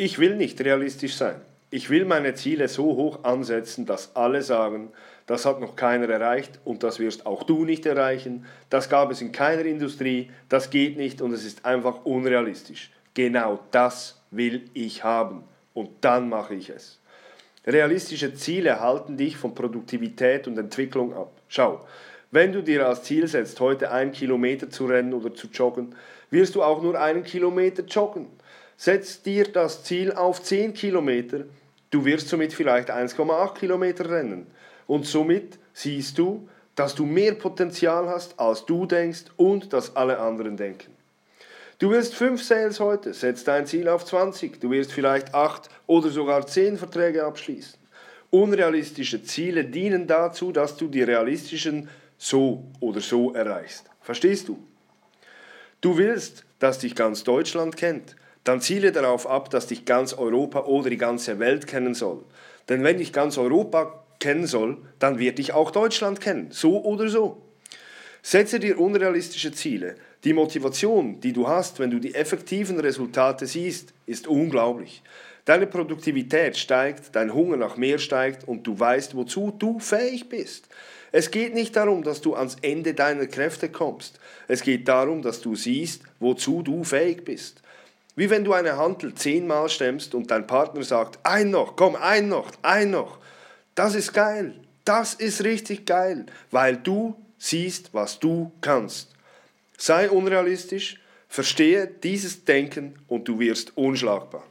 Ich will nicht realistisch sein. Ich will meine Ziele so hoch ansetzen, dass alle sagen, das hat noch keiner erreicht und das wirst auch du nicht erreichen. Das gab es in keiner Industrie, das geht nicht und es ist einfach unrealistisch. Genau das will ich haben und dann mache ich es. Realistische Ziele halten dich von Produktivität und Entwicklung ab. Schau, wenn du dir als Ziel setzt, heute einen Kilometer zu rennen oder zu joggen, wirst du auch nur einen Kilometer joggen. Setz dir das Ziel auf 10 Kilometer, du wirst somit vielleicht 1,8 Kilometer rennen. Und somit siehst du, dass du mehr Potenzial hast, als du denkst und dass alle anderen denken. Du willst 5 Sales heute, setz dein Ziel auf 20. Du wirst vielleicht 8 oder sogar 10 Verträge abschließen. Unrealistische Ziele dienen dazu, dass du die realistischen so oder so erreichst. Verstehst du? Du willst, dass dich ganz Deutschland kennt dann ziele darauf ab, dass dich ganz Europa oder die ganze Welt kennen soll. Denn wenn dich ganz Europa kennen soll, dann wird dich auch Deutschland kennen, so oder so. Setze dir unrealistische Ziele. Die Motivation, die du hast, wenn du die effektiven Resultate siehst, ist unglaublich. Deine Produktivität steigt, dein Hunger nach mehr steigt und du weißt, wozu du fähig bist. Es geht nicht darum, dass du ans Ende deiner Kräfte kommst. Es geht darum, dass du siehst, wozu du fähig bist. Wie wenn du eine Hantel zehnmal stemmst und dein Partner sagt, ein noch, komm, ein noch, ein noch. Das ist geil. Das ist richtig geil, weil du siehst, was du kannst. Sei unrealistisch, verstehe dieses Denken und du wirst unschlagbar.